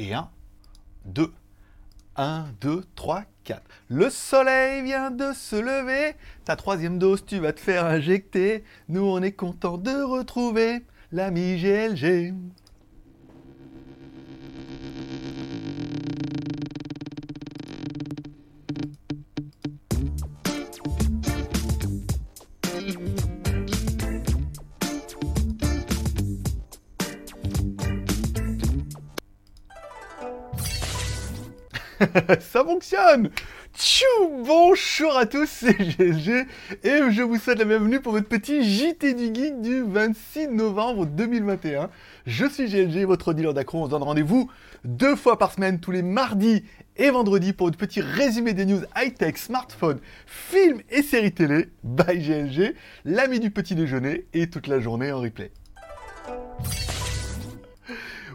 Et 1, 2, 1, 2, 3, 4. Le soleil vient de se lever. Ta troisième dose, tu vas te faire injecter. Nous, on est content de retrouver l'ami GLG. Ça fonctionne Tchou Bonjour à tous, c'est GLG et je vous souhaite la bienvenue pour votre petit JT du Geek du 26 novembre 2021. Je suis GLG, votre dealer d'accro. On se donne rendez-vous deux fois par semaine, tous les mardis et vendredis pour votre petit résumé des news high-tech, smartphone, films et séries télé by GLG, l'ami du petit déjeuner et toute la journée en replay.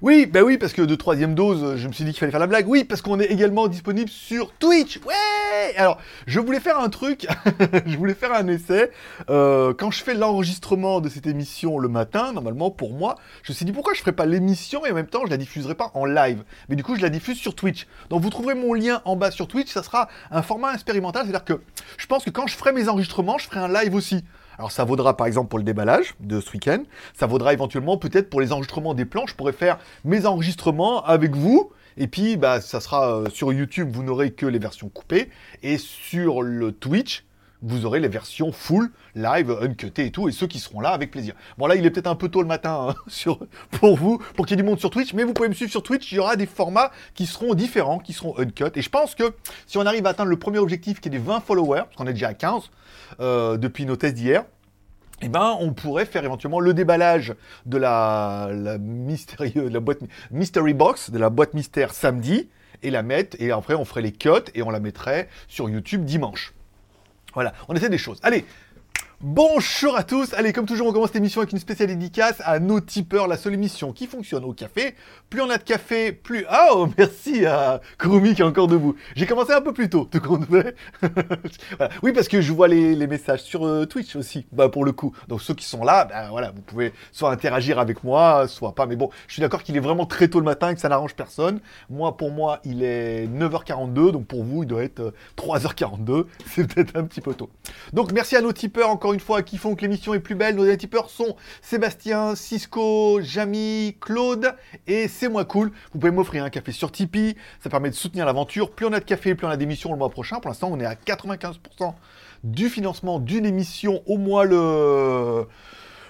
Oui, bah oui, parce que de troisième dose, je me suis dit qu'il fallait faire la blague. Oui, parce qu'on est également disponible sur Twitch. Ouais Alors, je voulais faire un truc, je voulais faire un essai. Euh, quand je fais l'enregistrement de cette émission le matin, normalement pour moi, je me suis dit pourquoi je ferais pas l'émission et en même temps je la diffuserai pas en live? Mais du coup, je la diffuse sur Twitch. Donc vous trouverez mon lien en bas sur Twitch, ça sera un format expérimental, c'est-à-dire que je pense que quand je ferai mes enregistrements, je ferai un live aussi. Alors ça vaudra par exemple pour le déballage de ce week-end, ça vaudra éventuellement peut-être pour les enregistrements des plans, je pourrais faire mes enregistrements avec vous, et puis bah, ça sera euh, sur YouTube, vous n'aurez que les versions coupées, et sur le Twitch, vous aurez les versions full, live, uncutées et tout, et ceux qui seront là avec plaisir. Bon là, il est peut-être un peu tôt le matin hein, sur, pour vous, pour qu'il y ait du monde sur Twitch, mais vous pouvez me suivre sur Twitch, il y aura des formats qui seront différents, qui seront uncut, et je pense que si on arrive à atteindre le premier objectif qui est des 20 followers, parce qu'on est déjà à 15 euh, depuis nos tests d'hier, eh ben, on pourrait faire éventuellement le déballage de la, la, mystérieux, de la boîte Mystery Box, de la boîte mystère samedi, et la mettre, et après on ferait les cuts, et on la mettrait sur YouTube dimanche. Voilà, on essaie des choses. Allez, Bonjour à tous, allez comme toujours on commence cette émission avec une spéciale dédicace à nos tipeurs, la seule émission qui fonctionne au café. Plus on a de café, plus... Oh merci à Kurumi qui est encore debout. J'ai commencé un peu plus tôt, tout compte. Oui parce que je vois les, messages sur euh, Twitch aussi, bah pour le coup. Donc ceux qui sont là, bah voilà, vous pouvez soit interagir avec moi, soit pas. Mais bon, je suis d'accord qu'il est vraiment très tôt le matin et que ça n'arrange personne. Moi pour moi il est 9h42, donc pour vous il doit être euh, 3h42, c'est peut-être un petit peu tôt. Donc merci à nos tipeurs encore une fois, qui font que l'émission est plus belle. Nos tipeurs sont Sébastien, Cisco, Jamy, Claude et C'est Moi Cool. Vous pouvez m'offrir un café sur Tipeee. Ça permet de soutenir l'aventure. Plus on a de café, plus on a d'émissions le mois prochain. Pour l'instant, on est à 95% du financement d'une émission au mois le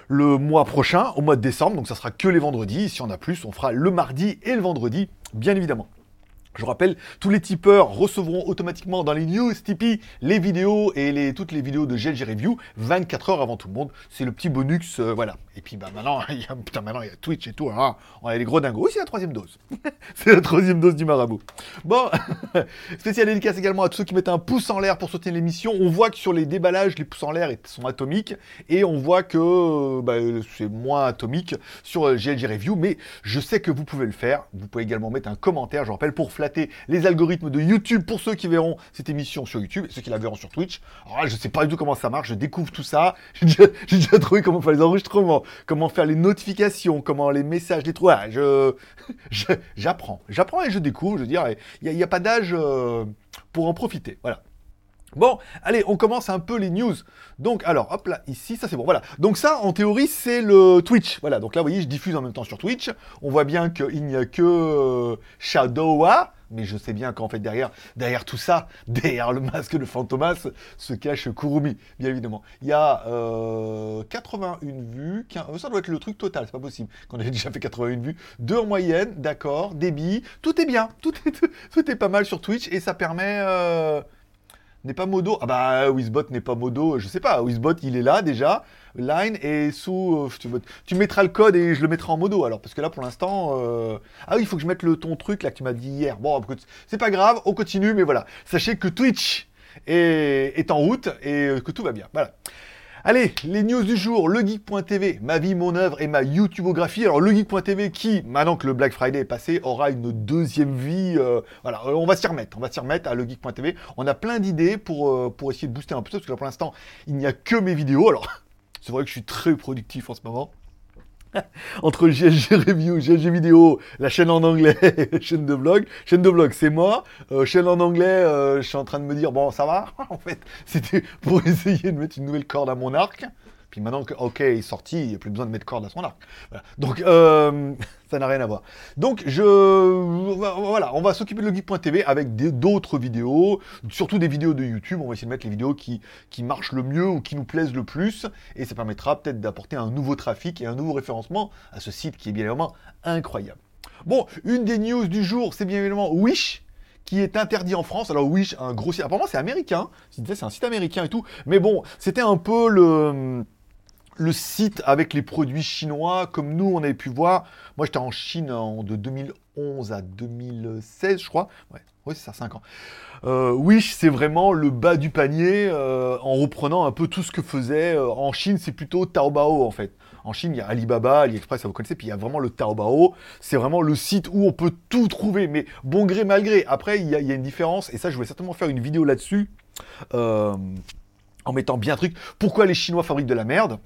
le mois prochain, au mois de décembre. Donc ça sera que les vendredis. Si on a plus, on fera le mardi et le vendredi, bien évidemment. Je rappelle, tous les tipeurs recevront automatiquement dans les news Tipeee les vidéos et les, toutes les vidéos de GLG Review 24 heures avant tout le monde. C'est le petit bonus, euh, voilà. Et puis bah maintenant, il y a, putain, maintenant il y a Twitch et tout. Hein. On a les gros dingos. Oui, c'est la troisième dose. c'est la troisième dose du marabout. Bon, spécial dédicace également à tous ceux qui mettent un pouce en l'air pour soutenir l'émission. On voit que sur les déballages, les pouces en l'air sont atomiques et on voit que bah, c'est moins atomique sur GLG Review. Mais je sais que vous pouvez le faire. Vous pouvez également mettre un commentaire, je rappelle, pour les algorithmes de YouTube pour ceux qui verront cette émission sur YouTube et ceux qui la verront sur Twitch. Alors là, je sais pas du tout comment ça marche, je découvre tout ça. J'ai déjà, trouvé comment faire les enregistrements, comment faire les notifications, comment les messages, les trucs. je, j'apprends, j'apprends et je découvre. Je veux dire, il n'y a, a, pas d'âge euh, pour en profiter. Voilà. Bon, allez, on commence un peu les news. Donc, alors, hop là, ici, ça c'est bon, voilà. Donc ça, en théorie, c'est le Twitch. Voilà, donc là, vous voyez, je diffuse en même temps sur Twitch. On voit bien qu'il n'y a que euh, Shadowa, mais je sais bien qu'en fait, derrière, derrière tout ça, derrière le masque de Fantomas, se cache Kurumi, bien évidemment. Il y a euh, 81 vues, 15... ça doit être le truc total, c'est pas possible, qu'on ait déjà fait 81 vues. Deux en moyenne, d'accord, débit, tout est bien, tout est, tout, tout est pas mal sur Twitch, et ça permet... Euh n'est pas modo. Ah bah Wizbot n'est pas modo, je sais pas. Wizbot il est là déjà. Line et sous. Euh, tu, tu, mettras le code et je le mettrai en modo alors parce que là pour l'instant. Euh... Ah oui, il faut que je mette le ton truc là que tu m'as dit hier. Bon, c'est pas grave, on continue, mais voilà. Sachez que Twitch est, est en route et que tout va bien. Voilà. Allez, les news du jour, legeek.tv, ma vie, mon œuvre et ma YouTubeographie. Alors legeek.tv qui, maintenant que le Black Friday est passé, aura une deuxième vie. Euh, voilà, on va s'y remettre, on va s'y remettre à legeek.tv. On a plein d'idées pour, euh, pour essayer de booster un peu, parce que là, pour l'instant, il n'y a que mes vidéos. Alors, c'est vrai que je suis très productif en ce moment. entre GLG Review, GLG Vidéo, la chaîne en anglais, chaîne de blog. Chaîne de blog, c'est moi. Euh, chaîne en anglais, euh, je suis en train de me dire, bon, ça va En fait, c'était pour essayer de mettre une nouvelle corde à mon arc. Puis maintenant que OK est sorti, il n'y a plus besoin de mettre corde à son arc. Donc, euh, ça n'a rien à voir. Donc, je, voilà, on va s'occuper de logic.tv avec d'autres vidéos, surtout des vidéos de YouTube. On va essayer de mettre les vidéos qui, qui marchent le mieux ou qui nous plaisent le plus. Et ça permettra peut-être d'apporter un nouveau trafic et un nouveau référencement à ce site qui est bien évidemment incroyable. Bon, une des news du jour, c'est bien évidemment Wish qui est interdit en France. Alors Wish, un gros site, apparemment c'est américain, c'est un site américain et tout, mais bon, c'était un peu le le site avec les produits chinois, comme nous on avait pu voir. Moi j'étais en Chine de 2011 à 2016, je crois. Ouais, c'est ça, 5 ans. Euh, Wish, c'est vraiment le bas du panier euh, en reprenant un peu tout ce que faisait. Euh, en Chine, c'est plutôt Taobao en fait. En Chine, il y a Alibaba, AliExpress, ça vous connaissez, puis il y a vraiment le Taobao. C'est vraiment le site où on peut tout trouver, mais bon gré, mal gré. Après, il y, a, une différence, et ça, je vais certainement faire une vidéo là-dessus. Euh, en mettant bien truc. Pourquoi les Chinois fabriquent de la merde?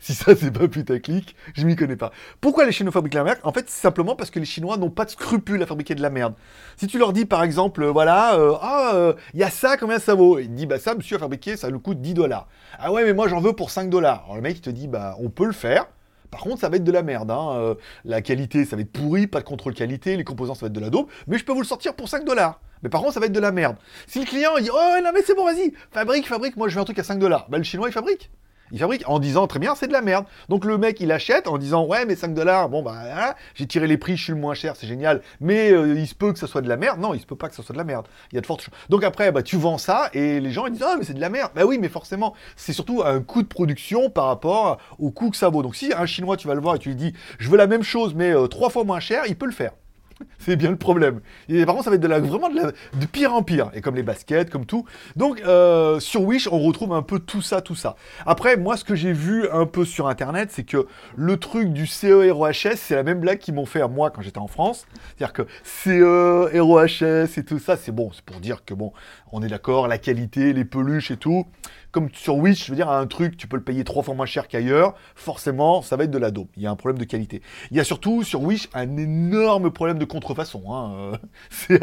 Si ça c'est pas putaclic, je m'y connais pas. Pourquoi les Chinois fabriquent la merde? En fait, c'est simplement parce que les Chinois n'ont pas de scrupules à fabriquer de la merde. Si tu leur dis par exemple, voilà, euh, ah, il euh, y a ça, combien ça vaut? Il dit, bah ça, monsieur a fabriqué, ça nous coûte 10 dollars. Ah ouais, mais moi j'en veux pour 5 dollars. Alors le mec il te dit, bah on peut le faire. Par contre, ça va être de la merde. Hein. Euh, la qualité, ça va être pourri, pas de contrôle qualité, les composants, ça va être de la dope, mais je peux vous le sortir pour 5 dollars. Mais par contre, ça va être de la merde. Si le client il dit, oh non, mais c'est bon, vas-y, fabrique, fabrique, moi je veux un truc à 5 dollars. Bah, le chinois, il fabrique il fabrique en disant très bien c'est de la merde. Donc le mec il achète en disant ouais mais 5 dollars, bon bah j'ai tiré les prix, je suis le moins cher, c'est génial, mais euh, il se peut que ça soit de la merde. Non, il se peut pas que ça soit de la merde. Il y a de fortes choses. Donc après bah tu vends ça et les gens ils disent ah mais c'est de la merde. Bah oui mais forcément c'est surtout un coût de production par rapport au coût que ça vaut. Donc si un chinois tu vas le voir et tu lui dis je veux la même chose mais euh, trois fois moins cher, il peut le faire. C'est bien le problème. Et par contre, ça va être de la, vraiment de, pire en pire. Et comme les baskets, comme tout. Donc, euh, sur Wish, on retrouve un peu tout ça, tout ça. Après, moi, ce que j'ai vu un peu sur Internet, c'est que le truc du CE ROHS, c'est la même blague qu'ils m'ont fait à moi quand j'étais en France. C'est-à-dire que CE, ROHS et tout ça, c'est bon. C'est pour dire que, bon, on est d'accord, la qualité, les peluches et tout comme sur Wish, je veux dire, un truc, tu peux le payer trois fois moins cher qu'ailleurs, forcément, ça va être de la dope. Il y a un problème de qualité. Il y a surtout sur Wish un énorme problème de contrefaçon. Hein. C'est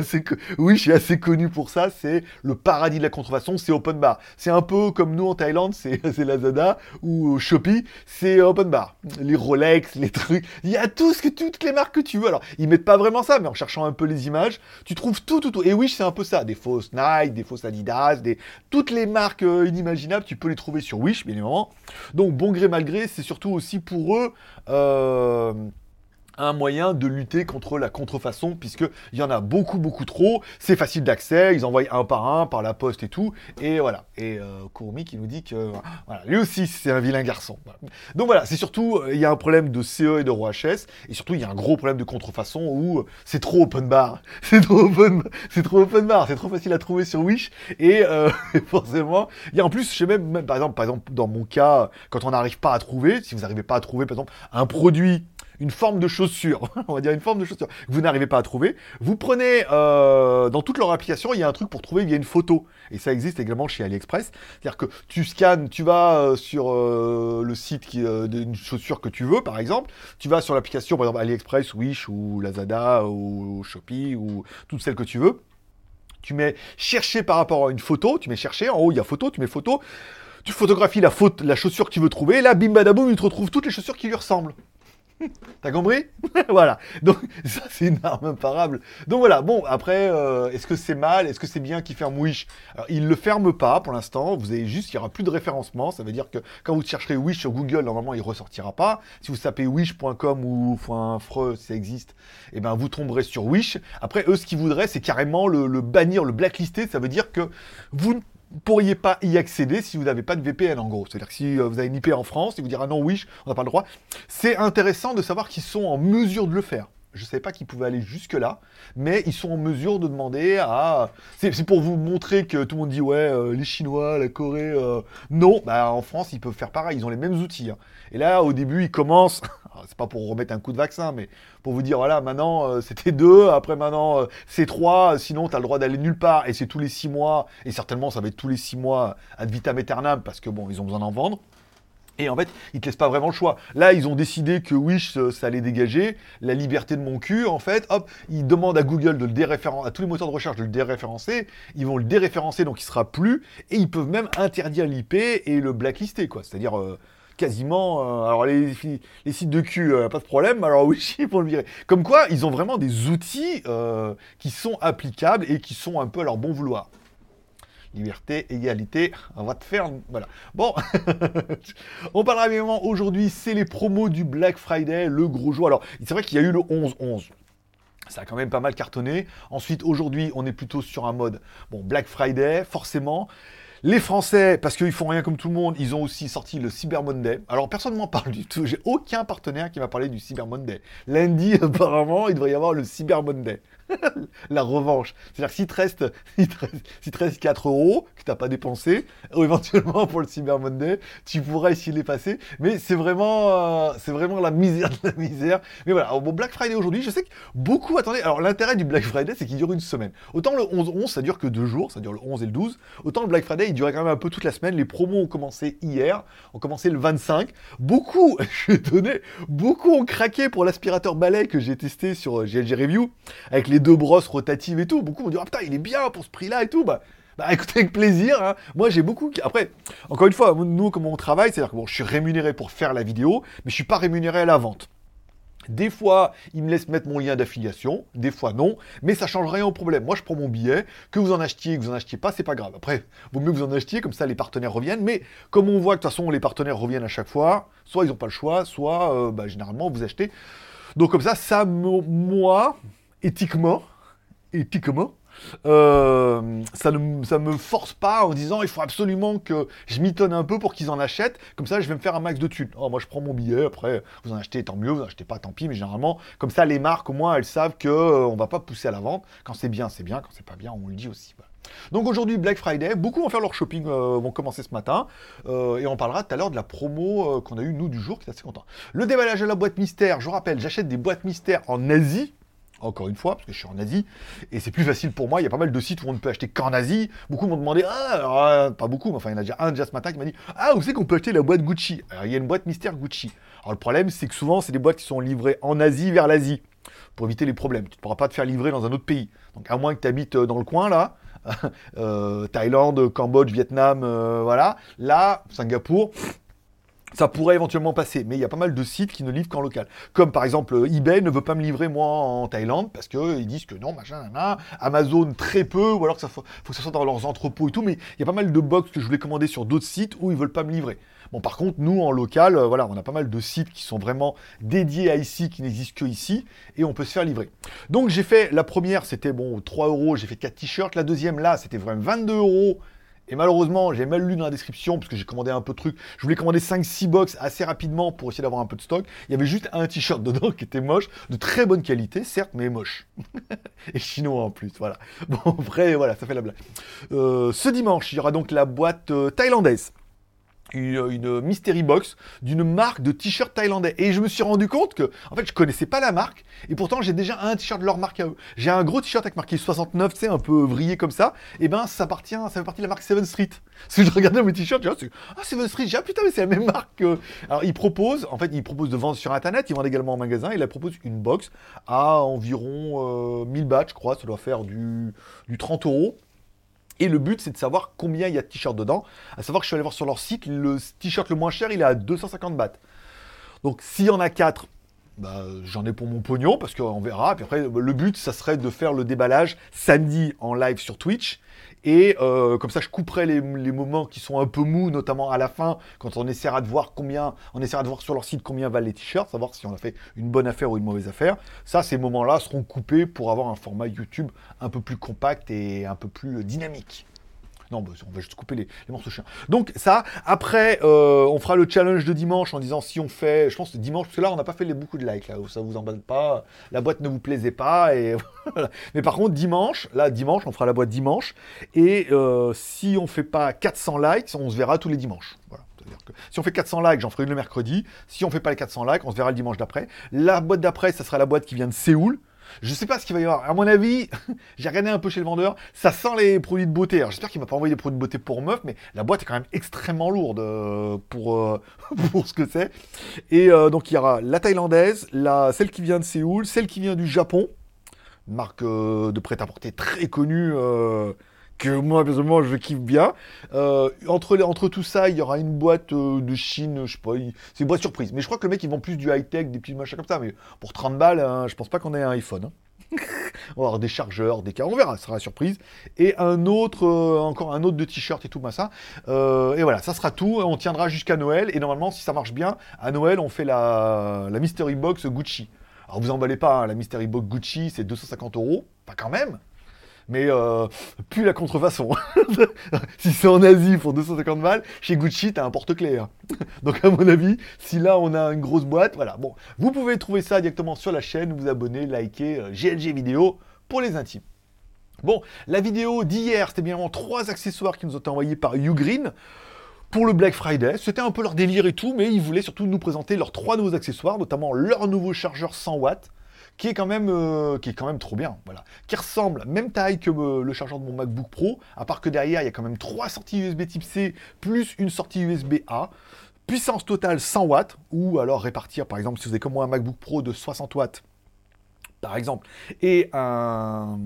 assez, Wish est assez connu pour ça. C'est le paradis de la contrefaçon, c'est open bar. C'est un peu comme nous en Thaïlande, c'est Lazada ou Shopee, c'est open bar. Les Rolex, les trucs, il y a tout ce que toutes les marques que tu veux. Alors, ils mettent pas vraiment ça, mais en cherchant un peu les images, tu trouves tout, tout, tout. Et Wish, c'est un peu ça. Des fausses Nike, des fausses Adidas, des toutes les marques inimaginables, tu peux les trouver sur Wish, bien évidemment. Donc, bon gré, mal gré, c'est surtout aussi pour eux... Un moyen de lutter contre la contrefaçon, puisqu'il y en a beaucoup, beaucoup trop. C'est facile d'accès, ils envoient un par un, par la poste et tout. Et voilà. Et euh, qui nous dit que voilà, lui aussi, c'est un vilain garçon. Donc voilà, c'est surtout, euh, il y a un problème de CE et de ROHS, et surtout, il y a un gros problème de contrefaçon où euh, c'est trop open bar. C'est trop open, c'est trop open bar, c'est trop facile à trouver sur Wish. Et euh, forcément, il y a en plus, je sais même, même, par exemple, par exemple, dans mon cas, quand on n'arrive pas à trouver, si vous n'arrivez pas à trouver, par exemple, un produit une forme de chaussure, on va dire une forme de chaussure, que vous n'arrivez pas à trouver, vous prenez, euh, dans toute leur application, il y a un truc pour trouver, il y a une photo. Et ça existe également chez AliExpress. C'est-à-dire que tu scannes, tu vas euh, sur euh, le site d'une chaussure que tu veux, par exemple, tu vas sur l'application, par exemple AliExpress, Wish ou Lazada ou Shopee ou toutes celles que tu veux. Tu mets chercher par rapport à une photo, tu mets chercher, en haut il y a photo, tu mets photo, tu photographies la, faute, la chaussure que tu veux trouver, et là, bim badaboum, il te retrouve toutes les chaussures qui lui ressemblent. T'as compris Voilà. Donc ça c'est une arme imparable. Donc voilà. Bon après, euh, est-ce que c'est mal? Est-ce que c'est bien qu'il ferme Wish Alors, Il le ferme pas pour l'instant. Vous avez juste, il y aura plus de référencement. Ça veut dire que quand vous chercherez Wish sur Google, normalement il ressortira pas. Si vous tapez wish.com ou .fre, si ça existe, et eh ben vous tomberez sur Wish. Après eux, ce qu'ils voudraient, c'est carrément le, le bannir, le blacklister. Ça veut dire que vous ne pourriez pas y accéder si vous n'avez pas de VPN en gros. C'est-à-dire que si euh, vous avez une IP en France, et vous direz ah non, oui, on n'a pas le droit. C'est intéressant de savoir qu'ils sont en mesure de le faire. Je ne savais pas qu'ils pouvaient aller jusque-là, mais ils sont en mesure de demander à... C'est pour vous montrer que tout le monde dit, ouais, euh, les Chinois, la Corée... Euh, non, bah, en France, ils peuvent faire pareil, ils ont les mêmes outils. Hein. Et là, au début, ils commencent... C'est pas pour remettre un coup de vaccin, mais pour vous dire, voilà, maintenant, euh, c'était deux, après maintenant, c'est trois, sinon, tu as le droit d'aller nulle part, et c'est tous les six mois, et certainement, ça va être tous les six mois ad vitam aeternam, parce que, bon, ils ont besoin d'en vendre. Et en fait, ils te laissent pas vraiment le choix. Là, ils ont décidé que Wish, euh, ça allait dégager la liberté de mon cul. En fait, hop, ils demandent à Google de le déréférencer, à tous les moteurs de recherche de le déréférencer. Ils vont le déréférencer, donc il sera plus. Et ils peuvent même interdire l'IP et le blacklister, quoi. C'est-à-dire euh, quasiment. euh, alors les, sites de cul, pas de problème. Alors Wish, ils vont le virer. Comme quoi, ils ont vraiment des outils qui sont applicables et qui sont un peu à leur bon vouloir liberté, égalité, on va te faire... Voilà. Bon, on parlera évidemment aujourd'hui, c'est les promos du Black Friday, le gros jour. Alors, c'est vrai qu'il y a eu le 11-11. Ça a quand même pas mal cartonné. Ensuite, aujourd'hui, on est plutôt sur un mode, bon, Black Friday, forcément. Les Français, parce qu'ils font rien comme tout le monde, ils ont aussi sorti le Cyber Monday. Alors personne ne m'en parle du tout. J'ai aucun partenaire qui m'a parlé du Cyber Monday. Lundi, apparemment, il devrait y avoir le Cyber Monday. la revanche. C'est-à-dire s'il te reste, s'il te reste, s'il te reste 4 euros que tu n'as pas dépensé, ou éventuellement pour le Cyber Monday, tu pourras essayer de les passer. Mais c'est vraiment, euh, c'est vraiment la misère de la misère. Mais voilà, bon, Black Friday aujourd'hui, je sais que beaucoup attendaient. Alors l'intérêt du Black Friday, c'est qu'il dure une semaine. Autant le 11-11, ça dure que deux jours, ça dure le 11 et le 12. Autant le Black Friday, il durait quand même un peu toute la semaine. Les promos ont commencé hier, ont commencé le 25. Beaucoup, je suis étonné, beaucoup ont craqué pour l'aspirateur balai que j'ai testé sur euh, GLG Review, avec les deux brosses rotatives et tout. Beaucoup m'ont dit, ah putain, il est bien pour ce prix-là et tout. Bah, bah écoutez, avec plaisir. hein. Moi, j'ai beaucoup. Après, encore une fois, nous, comment on travaille, c'est-à-dire que bon, je suis rémunéré pour faire la vidéo, mais je suis pas rémunéré à la vente. Des fois, ils me laissent mettre mon lien d'affiliation, des fois non, mais ça change rien au problème. Moi, je prends mon billet, que vous en achetiez, que vous en achetiez pas, c'est pas grave. Après, vaut mieux que vous en achetiez, comme ça les partenaires reviennent. Mais comme on voit que de toute façon les partenaires reviennent à chaque fois, soit ils n'ont pas le choix, soit euh, bah, généralement vous achetez. Donc comme ça, ça moi, éthiquement, éthiquement, euh, ça ne me force pas en disant il faut absolument que je m'étonne un peu pour qu'ils en achètent, comme ça je vais me faire un max de thunes. Oh, moi je prends mon billet, après vous en achetez tant mieux, vous en achetez pas tant pis, mais généralement comme ça les marques au moins elles savent que euh, on va pas pousser à la vente. Quand c'est bien, c'est bien, quand c'est pas bien, on le dit aussi. Donc aujourd'hui Black Friday, beaucoup vont faire leur shopping, euh, vont commencer ce matin, euh, et on parlera tout à l'heure de la promo euh, qu'on a eu nous du jour, qui est assez content. Le déballage de la boîte mystère, je vous rappelle, j'achète des boîtes mystères en Asie, encore une fois, parce que je suis en Asie, et c'est plus facile pour moi. Il y a pas mal de sites où on ne peut acheter qu'en Asie. Beaucoup m'ont demandé, ah, euh, pas beaucoup, mais enfin, il y en a déjà un déjà ce matin qui m'a dit, ah, où c'est qu'on peut acheter la boîte Gucci? Alors, il y a une boîte mystère Gucci. Alors, le problème, c'est que souvent, c'est des boîtes qui sont livrées en Asie vers l'Asie, pour éviter les problèmes. Tu ne pourras pas te faire livrer dans un autre pays. Donc, à moins que tu habites euh, dans le coin, là, euh, Thaïlande, Cambodge, Vietnam, voilà. Là, Singapour, ça pourrait éventuellement passer, mais il y a pas mal de sites qui ne livrent qu'en local. Comme par exemple eBay ne veut pas me livrer moi en Thaïlande parce qu'ils disent que non, machin, nanana. Amazon très peu, ou alors que ça faut, faut que ça soit dans leurs entrepôts et tout, mais il y a pas mal de box que je voulais commander sur d'autres sites où ils veulent pas me livrer. Bon, par contre, nous en local, euh, voilà, on a pas mal de sites qui sont vraiment dédiés à ici, qui n'existent que ici, et on peut se faire livrer. Donc j'ai fait la première, c'était bon 3 euros, j'ai fait 4 t-shirts. La deuxième là, c'était vraiment 22 euros. Et malheureusement, j'ai mal lu dans la description, parce que j'ai commandé un peu de trucs. Je voulais commander 5-6 box assez rapidement pour essayer d'avoir un peu de stock. Il y avait juste un t-shirt dedans qui était moche, de très bonne qualité, certes, mais moche. Et chinois en plus, voilà. Bon, après, voilà, ça fait la blague. Euh, ce dimanche, il y aura donc la boîte euh, thaïlandaise. Une, mystery box d'une marque de t-shirt thaïlandais. Et je me suis rendu compte que, en fait, je connaissais pas la marque, et pourtant j'ai déjà un t-shirt de leur marque à eux. J'ai un gros t-shirt avec marqué 69, tu sais, un peu vrillé comme ça. Et ben, ça appartient, ça fait partie de la marque Seven Street. Parce que je regardais mes t-shirts, dis, ah, Seven Street, j'ai ah putain, mais c'est la même marque. que- Alors, ils proposent, en fait, ils proposent de vendre sur internet, ils vendent également en magasin, ils la proposent une box à environ euh, 1000 bahts, je crois, ça doit faire du, du 30 euros. Et le but, c'est de savoir combien il y a de t-shirts dedans. À savoir que je suis allé voir sur leur site, le t-shirt le moins cher, il est à 250 bahts. Donc, s'il y en a 4, bah, j'en ai pour mon pognon, parce qu'on verra. Puis après, le but, ça serait de faire le déballage samedi en live sur Twitch. Et euh, comme ça, je couperai les, les moments qui sont un peu mous, notamment à la fin, quand on essaiera de voir combien, on essaiera de voir sur leur site combien valent les t-shirts, savoir si on a fait une bonne affaire ou une mauvaise affaire. Ça, ces moments-là seront coupés pour avoir un format YouTube un peu plus compact et un peu plus euh, dynamique. Non, bah, on va juste couper les, morceaux chiens. Donc ça, après, euh, on fera le challenge de dimanche en disant si on fait, je pense dimanche, parce que là, on n'a pas fait les, beaucoup de likes, là, ça vous emballe pas, la boîte ne vous plaisait pas, et. Mais par contre, dimanche, là, dimanche, on fera la boîte dimanche, et euh, si on fait pas 400 likes, on se verra tous les dimanches. Si on fait 400 likes, j'en ferai le mercredi. Si on fait pas les 400 likes, on se verra le dimanche d'après. La boîte d'après, ça sera la boîte qui vient de Séoul. Je sais pas ce qu'il va y avoir. À mon avis, j'ai regardé un peu chez le vendeur, ça sent les produits de beauté. Alors j'espère qu'il m'a pas envoyé des produits de beauté pour meuf, mais la boîte est quand même extrêmement lourde euh, pour, euh, pour ce que c'est. Et euh, donc il y aura la thaïlandaise, la, celle qui vient de Séoul, celle qui vient du Japon, marque de prêt-à-porter très connue que moi personnellement je kiffe bien. Euh, entre, entre tout ça, il y aura une boîte euh, de Chine, je sais pas, c'est une boîte surprise. Mais je crois que le mec ils vend plus du high-tech, des petits machins comme ça. Mais pour 30 balles, hein, je pense pas qu'on ait un iPhone. Hein. on va avoir des chargeurs, des cas, on verra, ce sera la surprise. Et un autre, euh, encore un autre de t-shirt et tout, ça. et voilà, ça sera tout. On tiendra jusqu'à Noël. Et normalement, si ça marche bien, à Noël, on fait la, la Mystery Box Gucci. Alors vous emballez pas, hein, la Mystery Box Gucci, c'est 250 euros. Pas quand même mais euh, plus la contrefaçon. si c'est en Asie pour 250 balles, chez Gucci, t'as un porte-clés. Hein. Donc à mon avis, si là on a une grosse boîte, voilà. Bon, vous pouvez trouver ça directement sur la chaîne, vous abonner, liker GLG euh, vidéo pour les intimes. Bon, la vidéo d'hier, c'était bien trois accessoires qui nous ont été envoyés par Ugreen pour le Black Friday. C'était un peu leur délire et tout, mais ils voulaient surtout nous présenter leurs trois nouveaux accessoires, notamment leur nouveau chargeur 100 watts qui est quand même, euh, qui est quand même trop bien, voilà. Qui ressemble, même taille que euh, le chargeur de mon MacBook Pro, à part que derrière, il y a quand même trois sorties USB Type C, plus une sortie USB A. Puissance totale 100 watts, ou alors répartir, par exemple, si vous avez comme moi un MacBook Pro de 60 watts, par exemple, et un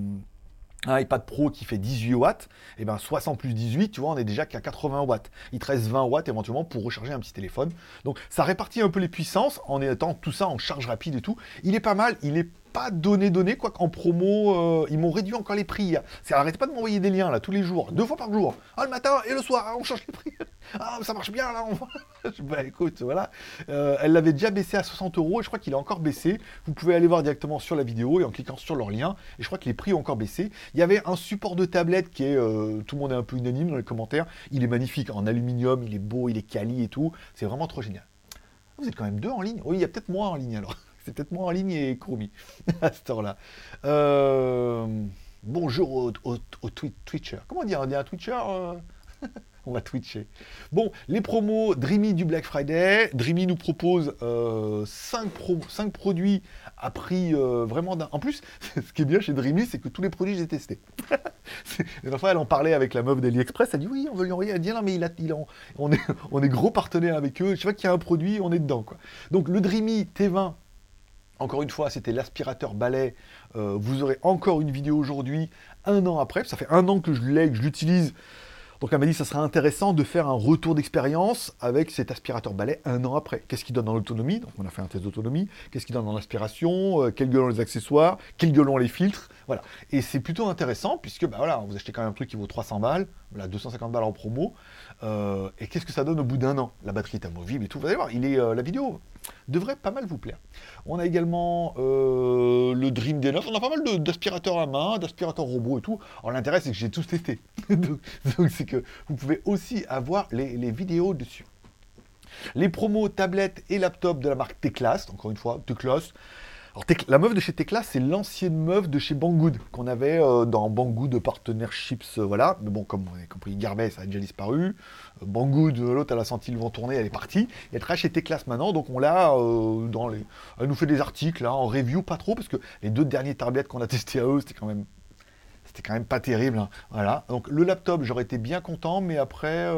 un iPad Pro qui fait 18 watts, et ben 60 plus 18, tu vois, on est déjà qu'à 80 watts. Il te reste 20 watts éventuellement pour recharger un petit téléphone. Donc ça répartit un peu les puissances en étant tout ça en charge rapide et tout. Il est pas mal, il est pas donné donné quoi qu'en promo euh, ils m'ont réduit encore les prix. C'est arrêtez pas de m'envoyer des liens là tous les jours, deux fois par jour. Ah le matin et le soir, on change les prix. Ah ça marche bien là. On... bah écoute voilà, euh, elle l'avait déjà baissé à 60 euros et je crois qu'il a encore baissé. Vous pouvez aller voir directement sur la vidéo et en cliquant sur leur lien. Et je crois que les prix ont encore baissé. Il y avait un support de tablette qui est euh, tout le monde est un peu unanime dans les commentaires. Il est magnifique en aluminium, il est beau, il est quali et tout. C'est vraiment trop génial. Vous êtes quand même deux en ligne? Oui il y a peut-être moi en ligne alors. C'est peut-être moi en ligne et à ce temps-là. Euh, bonjour au, au, Twitcher. Comment dire On dit un Twitcher euh? On va twitcher. Bon, les promos Dreamy du Black Friday. Dreamy nous propose 5, euh, produits à prix vraiment d'un. En plus, ce qui est bien chez Dreamy, c'est que tous les produits, j'ai testé. La fois, elle en parlait avec la meuf d'AliExpress. Elle dit Oui, on veut lui envoyer. Elle dit Non, mais il a, il on, est, on est gros partenaire avec eux. Je sais pas qu'il y a un produit, on est dedans. Quoi. Donc, le Dreamy T20 encore une fois, c'était l'aspirateur balai. Euh, vous aurez encore une vidéo aujourd'hui, un an après. Ça fait un an que je l'ai, que je l'utilise. Donc elle m'a dit ça serait intéressant de faire un retour d'expérience avec cet aspirateur balai un an après. Qu'est-ce qu'il donne dans l'autonomie? Donc on a fait un test d'autonomie. Qu'est-ce qu'il donne dans l'aspiration? Euh, Quels gueulons les accessoires? Quels gueulons les filtres? Voilà. Et c'est plutôt intéressant puisque bah vous achetez quand même un truc qui vaut 300 balles, voilà, 250 balles en promo. Euh, et qu'est-ce que ça donne au bout d'un an La batterie est amovible et tout. Vous allez voir, il est, la vidéo devrait pas mal vous plaire. On a également euh, le Dream D9, on a pas mal d'aspirateurs à main, d'aspirateurs robots et tout. Alors l'intérêt c'est que j'ai tous testé. donc c'est que vous pouvez aussi avoir les, vidéos dessus. Les promos tablettes et laptops de la marque Teclas, encore une fois, Teclas, la meuf de chez Tecla, c'est l'ancienne meuf de chez Banggood, qu'on avait euh, dans Banggood Partnerships, euh, voilà. Mais bon, comme vous avez compris, Garbet, ça a déjà disparu. Euh, Banggood, l'autre, elle a senti le vent tourner, elle est partie. Et elle travaille chez Teclas maintenant, donc on l'a dans les... Elle nous fait des articles, là, en review, pas trop, parce que les deux derniers tablettes qu'on a testés à eux, c'était quand même... C'était quand même pas terrible, hein. voilà. Donc le laptop, j'aurais été bien content, mais après...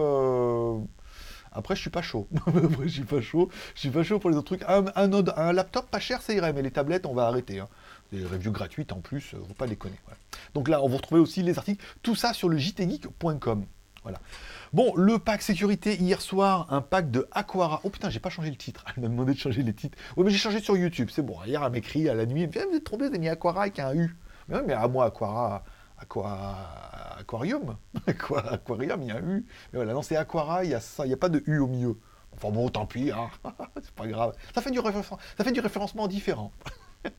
Après, je suis pas chaud. Après, je suis pas chaud. Je suis pas chaud pour les autres trucs. Un, un, laptop pas cher, ça irait, mais les tablettes, on va arrêter. Hein. Des reviews gratuites en plus, ne euh, pas déconner. Donc là, on va retrouver aussi les articles. Tout ça sur le jtgeek.com. Voilà. Bon, le pack sécurité hier soir, un pack de Aquara. Oh putain, j'ai pas changé le titre. Elle m'a demandé de changer les titres. Oui, mais j'ai changé sur YouTube. C'est bon. Hier, elle m'écrit à la nuit. Elle me dit, ah, vous êtes bien, vous avez mis Aquara avec un U. Mais, mais à moi, Aquara. Aquarium. Aquarium, il y a un U. Mais voilà, non, c'est Aquara, il n'y a, a pas de U au milieu. Enfin bon, tant pis, hein. c'est pas grave. Ça fait du, ça fait du référencement différent.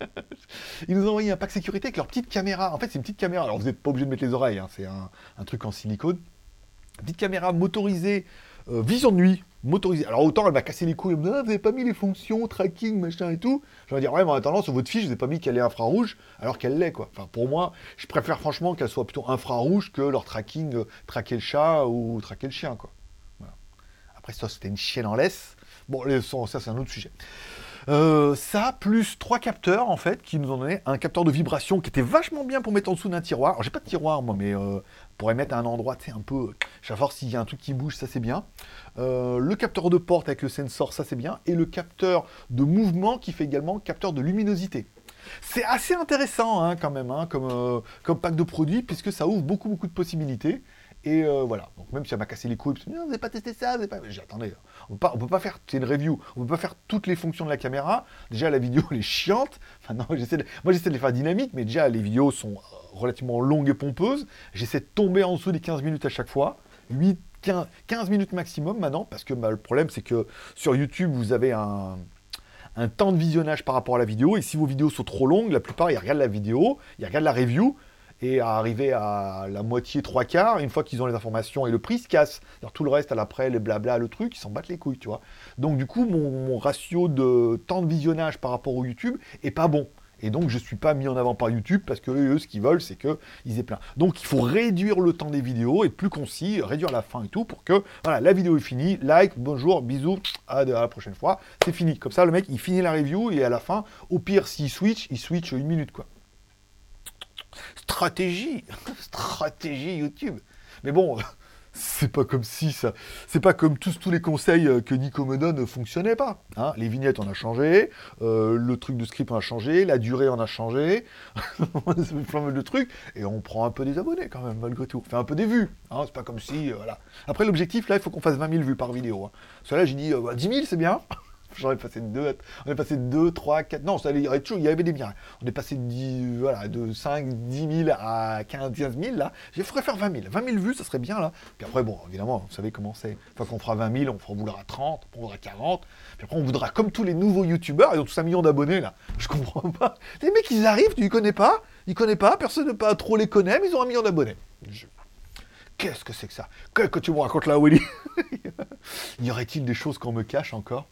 Ils nous ont envoyé un pack sécurité avec leur petite caméra. En fait, c'est une petite caméra. Alors, vous n'êtes pas obligé de mettre les oreilles, hein. c'est un, truc en silicone. Petite caméra motorisée euh, vision de nuit, motorisée. Alors autant elle va casser les couilles, ah, vous n'avez pas mis les fonctions, tracking, machin et tout. Je vais dire, ouais, mais en attendant, sur votre fiche, vous n'avez pas mis qu'elle est infrarouge, alors qu'elle l'est, quoi. Enfin, pour moi, je préfère franchement qu'elle soit plutôt infrarouge que leur tracking, euh, traquer le chat ou traquer le chien, quoi. Après, ça, c'était une chienne en laisse. Bon, ça, c'est un autre sujet. Euh, ça, plus trois capteurs, en fait, qui nous ont donné un capteur de vibration qui était vachement bien pour mettre en dessous d'un tiroir. Alors, j'ai pas de tiroir, moi, mais euh, mettre un endroit, tu un peu... Vais voir s'il y a un truc qui bouge, ça c'est bien. Euh, le capteur de porte avec le sensor, ça c'est bien. Et le capteur de mouvement qui fait également capteur de luminosité. C'est assez intéressant hein, quand même, hein, comme, euh, comme pack de produits, puisque ça ouvre beaucoup beaucoup de possibilités. Et voilà, donc même si elle m'a cassé les couilles, vous n'avez pas testé ça, vous. J'attendais, on peut peut pas faire, c'est une review, on peut pas faire toutes les fonctions de la caméra. Déjà la vidéo elle est chiante, moi j'essaie de les faire dynamiques, mais déjà les vidéos sont relativement longues et pompeuses. J'essaie de tomber en dessous des 15 minutes à chaque fois, 8, 15, 15 minutes maximum maintenant, parce que bah, le problème c'est que sur YouTube vous avez un un temps de visionnage par rapport à la vidéo. Et si vos vidéos sont trop longues, la plupart, ils regardent la vidéo, ils regardent la review, et à arriver à la moitié, trois quarts, une fois qu'ils ont les informations et le prix se casse. Alors, tout le reste, à l'après, les blabla, le truc, ils s'en battent les couilles, tu vois. Donc du coup, mon, ratio de temps de visionnage par rapport au YouTube est pas bon. Et donc, je ne suis pas mis en avant par YouTube parce que eux, ce qu'ils veulent, c'est qu'ils aient plein. Donc, il faut réduire le temps des vidéos, être plus concis, réduire la fin et tout pour que, voilà, la vidéo est finie, like, bonjour, bisous, à, la prochaine fois, c'est fini. Comme ça, le mec, il finit la review et à la fin, au pire, s'il switch, il switch une minute, quoi. Stratégie Stratégie YouTube Mais bon, c'est pas comme si ça. C'est pas comme tous, tous les conseils euh, que Nico me donne ne fonctionnaient pas. Hein. les vignettes, on a changé. Euh, le truc de script, on a changé. La durée, on a changé. plein de trucs. Et on prend un peu des abonnés quand même, malgré tout. On fait un peu des vues. Hein. c'est pas comme si. Euh, voilà. Après, l'objectif, là, il faut qu'on fasse 20 000 vues par vidéo. Hein. Cela, j'ai dit 10 000, c'est bien. J'en ai passé deux, on est passé 2, 3, 4, non, ça, il, y avait toujours, il y avait des biens. On est passé de, voilà, de 5, 10 000 à 15, 15 000, là. Il faudrait faire 20 000. 20 000 vues, ça serait bien, là. Puis après, bon, évidemment, vous savez comment c'est. Une fois qu'on fera 20 000, on fera voudra 30, on voudra 40. Puis après, on voudra, comme tous les nouveaux youtubeurs, ils ont tous un million d'abonnés, là. Je comprends pas. Les mecs, ils arrivent, tu les connais pas, ils connaissent pas, personne ne pas trop les connaît, mais ils ont un million d'abonnés. Qu'est-ce que c'est que ça? Qu'est-ce que tu me racontes là, Willy? Y aurait-il des choses qu'on me cache encore?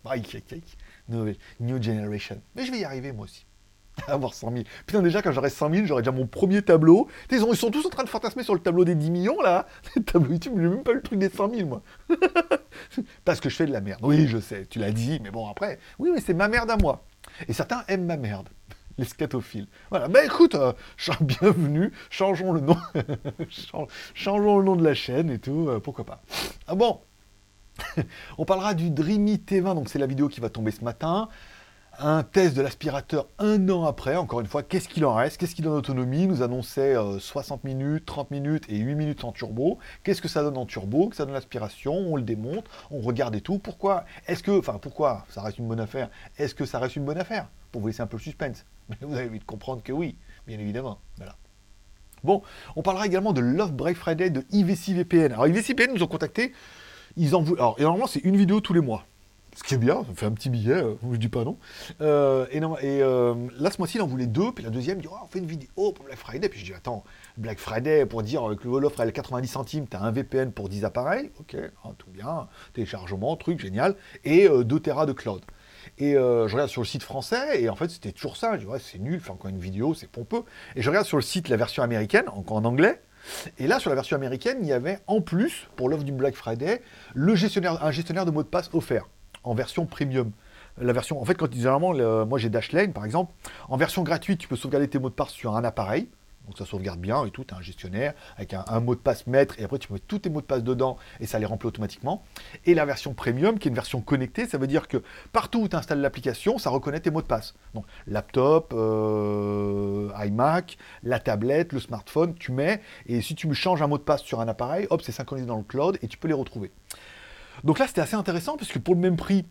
New Generation. Mais je vais y arriver, moi aussi. Avoir 100 000. Putain, déjà, quand j'aurai 100 000, j'aurai déjà mon premier tableau. Ils, ils, sont tous en train de fantasmer sur le tableau des 10 millions, là. Le tableau YouTube, j'ai même pas le truc des 100 000, moi. Parce que je fais de la merde. Oui, je sais, tu l'as dit, mais bon, après, oui, mais c'est ma merde à moi. Et certains aiment ma merde. Les scatophiles. Voilà, bah écoute, euh, bienvenue, changeons le nom. changeons le nom de la chaîne et tout, euh, pourquoi pas. Ah bon, on parlera du Dreamy T20, donc c'est la vidéo qui va tomber ce matin. Un test de l'aspirateur un an après, encore une fois, qu'est-ce qu'il en reste? Qu'est-ce qu'il donne en autonomie? Nous annonçait 60 euh, minutes, 30 minutes et 8 minutes en turbo. Qu'est-ce que ça donne en turbo? Que ça donne l'aspiration, on le démonte, on regarde et tout. Pourquoi Est-ce que, enfin pourquoi ça reste une bonne affaire? Est-ce que ça reste une bonne affaire? Pour vous laisser un peu le suspense. Mais vous allez vite comprendre que oui, bien évidemment. Voilà. Bon, on parlera également de Love Break Friday de IVC VPN. Alors IVC VPN nous ont contacté ils en Alors, et normalement, c'est une vidéo tous les mois. Ce qui est bien, ça fait un petit billet, euh, je dis pas non. Euh, et, euh, là, ce mois-ci, il en voulait deux, puis la deuxième, il dit, oh, on fait une vidéo pour Black Friday. Puis je dis, attends, Black Friday, pour dire que l'offre, elle est 90 centimes, tu as un VPN pour 10 appareils, ok, hein, tout bien, téléchargement, truc, génial, et 2 Tera de cloud. Et je regarde sur le site français, et en fait, c'était toujours ça. Je dis, c'est nul, faire encore une vidéo, c'est pompeux. Et je regarde sur le site la version américaine, en anglais, et là, sur la version américaine, il y avait en plus, pour l'offre du Black Friday, un gestionnaire de mots de passe offert en version premium. La version, en fait, quand généralement, moi j'ai Dashlane par exemple, en version gratuite, tu peux sauvegarder tes mots de passe sur un appareil donc ça sauvegarde bien et tout, tu as un gestionnaire avec un, mot de passe maître, et après tu mets tous tes mots de passe dedans, et ça les remplit automatiquement. Et la version premium, qui est une version connectée, ça veut dire que partout où tu installes l'application, ça reconnaît tes mots de passe. Donc laptop, euh, iMac, la tablette, le smartphone, tu mets, et si tu changes un mot de passe sur un appareil, hop, c'est synchronisé dans le cloud, et tu peux les retrouver. Donc là, c'était assez intéressant, parce que pour le même prix,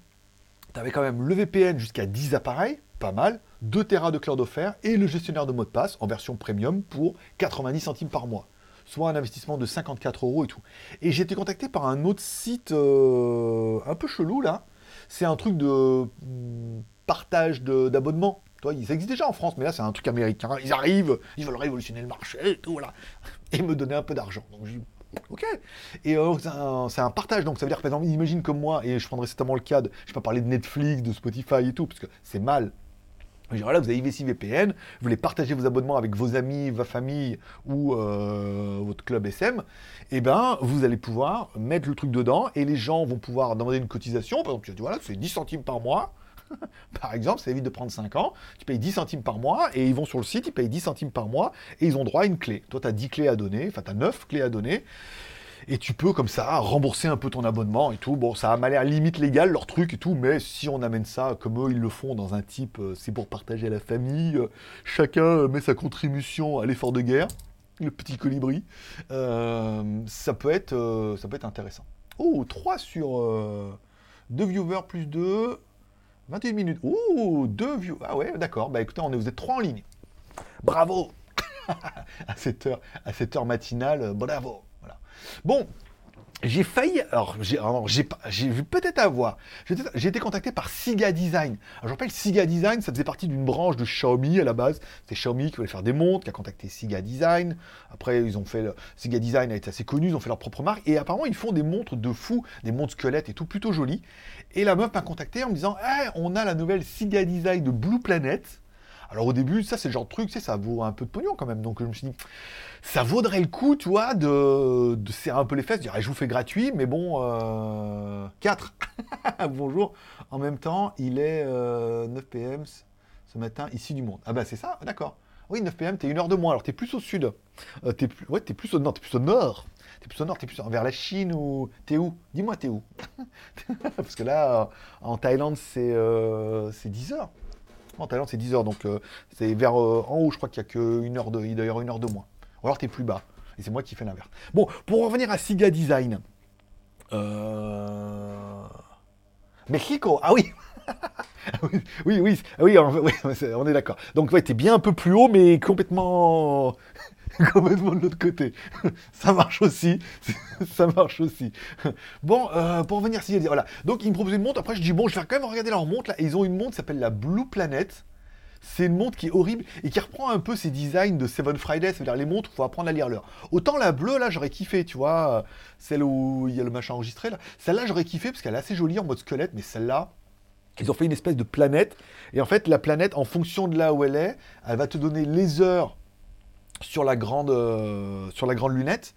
tu avais quand même le VPN jusqu'à 10 appareils, pas mal, 2 Tera de cloud offert et le gestionnaire de mot de passe en version premium pour 90 centimes par mois. Soit un investissement de 54 euros et tout. Et j'ai été contacté par un autre site euh, un peu chelou là. C'est un truc de hmm, partage d'abonnement. Toi, ça existe déjà en France, mais là c'est un truc américain. Ils arrivent, ils veulent révolutionner le marché et tout, voilà. Et me donner un peu d'argent. Donc j'ai Ok. Et euh, c'est un, partage, donc ça veut dire par exemple, imagine comme moi, et je prendrais certainement le cas de, je vais pas parler de Netflix, de Spotify et tout, parce que c'est mal voilà, vous avez IVC VPN, vous voulez partager vos abonnements avec vos amis, votre famille ou euh, votre club SM, et eh ben vous allez pouvoir mettre le truc dedans et les gens vont pouvoir demander une cotisation. Par exemple, tu dis voilà, c'est 10 centimes par mois. Par exemple, ça évite de prendre 5 ans, tu payes 10 centimes par mois, et ils vont sur le site, ils payent 10 centimes par mois, et ils ont droit à une clé. Toi, tu as 10 clés à donner, enfin, tu as 9 clés à donner, et tu peux comme ça rembourser un peu ton abonnement et tout. Bon, ça a l'air limite légal leur truc et tout, mais si on amène ça comme eux ils le font dans un type, euh, c'est pour partager à la famille, euh, chacun euh, met sa contribution à l'effort de guerre, le petit colibri, ça, peut être, intéressant. Oh, 3 sur 2 viewers plus 2, 21 minutes. Oh, 2 viewers. Ah ouais, d'accord. Bah écoutez, on est, vous êtes 3 en ligne. Bravo à cette heure, à cette heure matinale, bravo. Bon, j'ai failli, alors j'ai vu peut-être avoir, j'ai été contacté par Siga Design. Alors je rappelle, Siga Design, ça faisait partie d'une branche de Xiaomi à la base. C'est Xiaomi qui voulait faire des montres, qui a contacté Siga Design. Après, ils ont fait, le, Siga Design a été assez connu, ils ont fait leur propre marque. Et apparemment, ils font des montres de fou, des montres squelettes et tout, plutôt jolies. Et la meuf m'a contacté en me disant, hey, on a la nouvelle Siga Design de Blue Planet. Alors au début, ça c'est le genre de truc, tu sais, ça vaut un peu de pognon quand même. Donc je me suis dit, ça vaudrait le coup, tu vois, de, serrer un peu les fesses, de dire, je vous fais gratuit, mais bon, euh, 4. Bonjour. En même temps, il est 9 euh, pm ce matin, ici du monde. Ah bah c'est ça, d'accord. Oui, 9 pm, t'es une heure de moins, alors t'es plus au sud. Euh, t'es plus, ouais, t'es plus au nord, t'es plus au nord. T'es plus au nord, t'es plus vers la Chine ou t'es où? Dis-moi, t'es où? Parce que là, en Thaïlande, c'est 10 euh, heures. En Thaïlande, c'est 10 heures, donc euh, c'est vers euh, en haut, je crois qu'il n'y a qu'une heure de, il une heure de moins. Ou alors tu es plus bas. Et c'est moi qui fais l'inverse. Bon, pour revenir à Siga Design. Euh... Mexico, ah oui oui, oui, oui, on, est d'accord. Donc, ouais, t'es bien un peu plus haut, mais complètement complètement de l'autre côté. ça marche aussi. ça marche aussi. Bon, euh, pour revenir, si voilà. Donc, ils me proposent une montre. Après, je dis, bon, je vais quand même regarder leur montre. Là. ils ont une montre qui s'appelle la Blue Planet. C'est une montre qui est horrible et qui reprend un peu ces designs de Seven Friday, c'est-à-dire les montres, il faut apprendre à lire l'heure. Autant la bleue, là, j'aurais kiffé, tu vois, celle où il y a le machin enregistré, là. Celle-là, j'aurais kiffé parce qu'elle est assez jolie en mode squelette, mais celle-là, ils ont fait une espèce de planète. Et en fait, la planète, en fonction de là où elle est, elle va te donner les heures sur la grande, euh, sur la grande lunette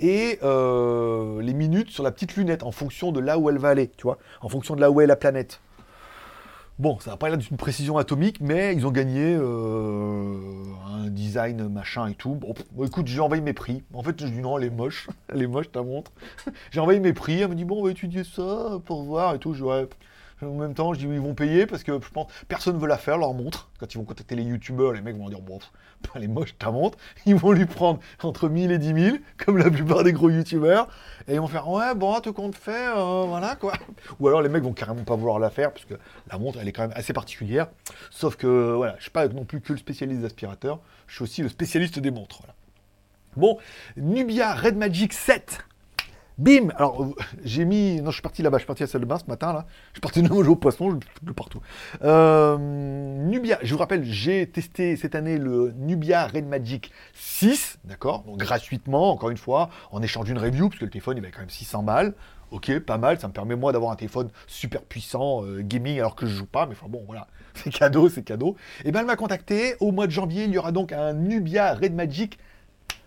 et euh, les minutes sur la petite lunette en fonction de là où elle va aller, tu vois, en fonction de là où est la planète. Bon, ça n'a pas l'air d'une précision atomique, mais ils ont gagné euh, un design machin et tout. Bon, écoute, j'ai envoyé mes prix. En fait, je dis non, elle est moche, elle est moche ta montre. j'ai envoyé mes prix, elle me dit bon, on va étudier ça pour voir et tout. Je en même temps, je dis, ils vont payer parce que je pense personne veut la faire, leur montre. Quand ils vont contacter les youtubeurs, les mecs vont dire, bon, elle est moche ta montre. Ils vont lui prendre entre 1000 et 10 000, comme la plupart des gros youtubeurs. Et ils vont faire, ouais, bon, te compte fait, euh, voilà quoi. Ou alors les mecs vont carrément pas vouloir la faire parce que la montre, elle est quand même assez particulière. Sauf que, voilà, je suis pas non plus que le spécialiste des aspirateurs, je suis aussi le spécialiste des montres. Bon, Nubia Red Magic 7 Bim Alors, j'ai mis... Non, je suis parti là-bas, je suis parti à la salle de bain ce matin, là. Je suis parti de nouveau au poisson, je de partout. Euh, Nubia, je vous rappelle, j'ai testé cette année le Nubia Red Magic 6, d'accord gratuitement, encore une fois, en échange d'une review, parce que le téléphone, il avait quand même 600 balles. Ok, pas mal, ça me permet moi d'avoir un téléphone super puissant, euh, gaming, alors que je joue pas, mais enfin bon, voilà, c'est cadeau, c'est cadeau. Et bien, elle m'a contacté, au mois de janvier, il y aura donc un Nubia Red Magic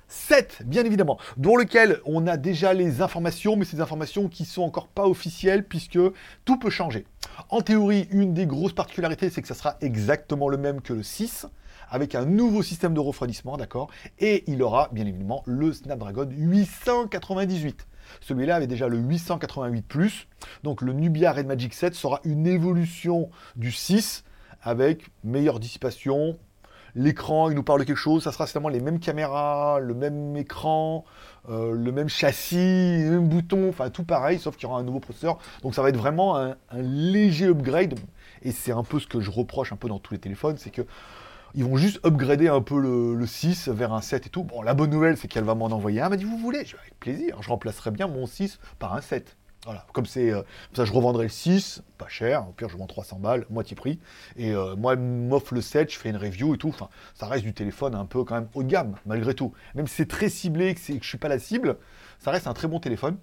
7, bien évidemment, dans lequel on a déjà les informations, mais ces informations qui sont encore pas officielles, puisque tout peut changer. En théorie, une des grosses particularités, c'est que ça sera exactement le même que le 6, avec un nouveau système de refroidissement, d'accord Et il aura, bien évidemment, le Snapdragon 898. Celui-là avait déjà le 888+, donc le Nubia Red Magic 7 sera une évolution du 6, avec meilleure dissipation, L'écran, il nous parle de quelque chose, ça sera certainement les mêmes caméras, le même écran, euh, le même châssis, le même bouton, enfin tout pareil, sauf qu'il y aura un nouveau processeur. Donc ça va être vraiment un, léger upgrade. Et c'est un peu ce que je reproche un peu dans tous les téléphones, c'est que ils vont juste upgrader un peu le, 6 vers un 7 et tout. Bon, la bonne nouvelle, c'est qu'elle va m'en envoyer un. Elle m'a dit, vous voulez? Je Avec plaisir, je remplacerai bien mon 6 par un 7. Voilà, comme c'est euh, ça, je revendrai le 6, pas cher, au pire je vends 300 balles, moitié prix. Et euh, moi, m'offre le 7, je fais une review et tout. Enfin, ça reste du téléphone un peu quand même haut de gamme, malgré tout. Même si c'est très ciblé, que, que je suis pas la cible, ça reste un très bon téléphone.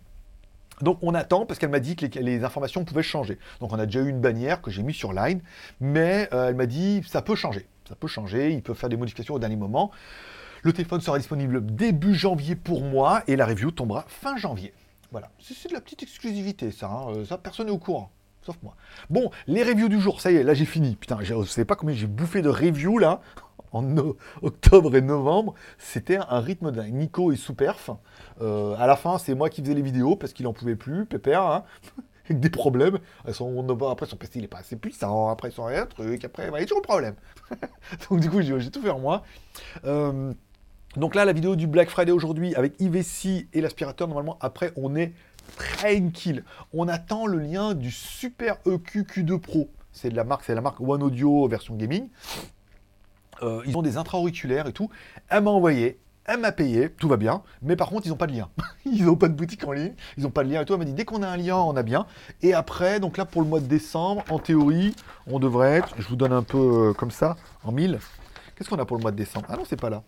Donc on attend parce qu'elle m'a dit que les, informations pouvaient changer. Donc on a déjà eu une bannière que j'ai mis sur Line, mais euh, elle m'a dit ça peut changer. Ça peut changer, ils peuvent faire des modifications au dernier moment. Le téléphone sera disponible début janvier pour moi et la review tombera fin janvier. Voilà, c'est de la petite exclusivité, ça. Hein. Euh, ça, personne n'est au courant. Sauf moi. Bon, les reviews du jour, ça y est, là j'ai fini. Putain, je sais pas combien j'ai bouffé de reviews là, en octobre et novembre. C'était un rythme dingue. Nico est sous perf. Euh, à la fin, c'est moi qui faisais les vidéos parce qu'il en pouvait plus, pépère, hein, avec des problèmes. Après, son PC, il est pas assez puissant. Après, son rien, truc. Après, il y a toujours problème. Donc, du coup, j'ai tout fait en moi. Euh, donc là, la vidéo du Black Friday aujourd'hui avec IVC et l'aspirateur, normalement, après, on est tranquille. On attend le lien du Super EQ Q2 Pro. C'est de la marque, c'est la marque One Audio version gaming. Euh, ils ont des intra-auriculaires et tout. Elle m'a envoyé, elle m'a payé, tout va bien, mais par contre, ils n'ont pas de lien. ils n'ont pas de boutique en ligne, ils n'ont pas de lien et tout. Elle m'a dit, dès qu'on a un lien, on a bien. Et après, donc là, pour le mois de décembre, en théorie, on devrait être, je vous donne un peu euh, comme ça, en mille. Qu'est-ce qu'on a pour le mois de décembre? Ah non, c'est pas là.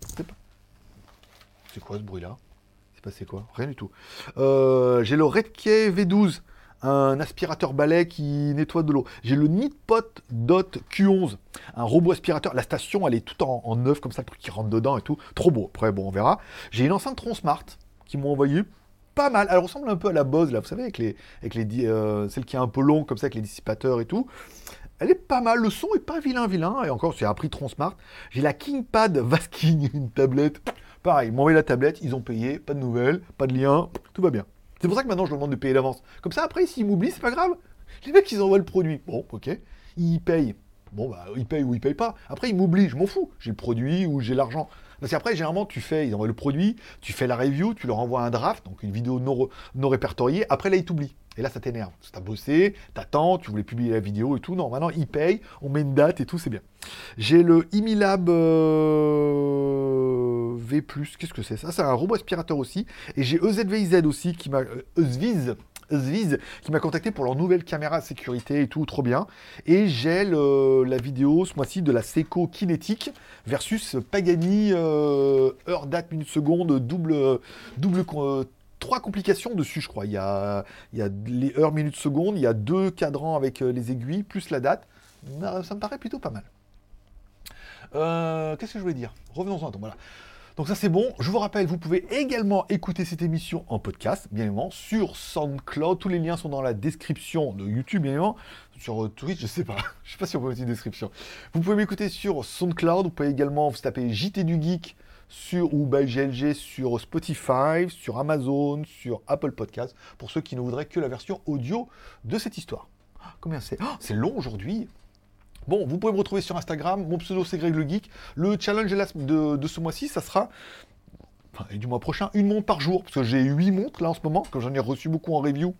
Quoi ce bruit-là? C'est passé quoi? Rien du tout. Euh, j'ai le Redkey V12 un aspirateur balai qui nettoie de l'eau. J'ai le Nitpot Dot Q11, un robot aspirateur. La station, elle est tout en, neuf comme ça, le truc qui rentre dedans et tout. Trop beau. Après, bon, on verra. J'ai une enceinte Tron Smart qui m'ont envoyé pas mal. Elle ressemble un peu à la Bose, là, vous savez, avec les, avec les, euh, celle qui est un peu longue comme ça, avec les dissipateurs et tout. Elle est pas mal, le son est pas vilain vilain, et encore c'est un prix Tron Smart. J'ai la KingPad Vasking, une tablette. Pareil, ils m'ont envoyé la tablette, ils ont payé, pas de nouvelles, pas de lien, tout va bien. C'est pour ça que maintenant je leur demande de payer l'avance. Comme ça, après, s'ils m'oublient, c'est pas grave. Les mecs, ils envoient le produit. Bon, ok. Ils payent. Bon, bah, ils payent ou ils payent pas. Après, ils m'oublient, je m'en fous. J'ai le produit ou j'ai l'argent. Parce qu'après, généralement, tu fais, ils envoient le produit, tu fais la review, tu leur envoies un draft, donc une vidéo non, répertoriée. Après, là, ils t'oublient. Et là, ça t'énerve. Tu as bossé, t'attends, tu voulais publier la vidéo et tout. Non, maintenant, ils payent, on met une date et tout, c'est bien. J'ai le Imilab euh, V+. Qu'est-ce que c'est? Ça C'est un robot aspirateur aussi. Et j'ai EZVIZ aussi qui m'a... Euh, qui m'a contacté pour leur nouvelle caméra sécurité et tout, trop bien. Et j'ai la vidéo ce mois-ci de la Seco Kinetic versus Pagani euh, heure, date, minute, seconde, double, double trois complications dessus, je crois. Il y a, il y a les heures, minutes, secondes, il y a deux cadrans avec euh, les aiguilles, plus la date. Ça me paraît plutôt pas mal. Euh, qu'est-ce que je voulais dire? Revenons-en. Voilà. Donc ça c'est bon. Je vous rappelle, vous pouvez également écouter cette émission en podcast, bien évidemment, sur SoundCloud. Tous les liens sont dans la description de YouTube, bien évidemment. Sur euh, Twitch, je sais pas. je sais pas si on peut mettre une description. Vous pouvez m'écouter sur SoundCloud. Vous pouvez également vous taper JT du Geek sur ou by GLG sur Spotify, sur Amazon, sur Apple Podcast, pour ceux qui ne voudraient que la version audio de cette histoire. Ah, combien c'est? Oh, C'est long aujourd'hui. Bon, vous pouvez me retrouver sur Instagram, mon pseudo c'est Greg le Geek. Le challenge de, ce mois-ci, ça sera, enfin, du mois prochain, une montre par jour, parce que j'ai 8 montres là en ce moment, que j'en ai reçu beaucoup en review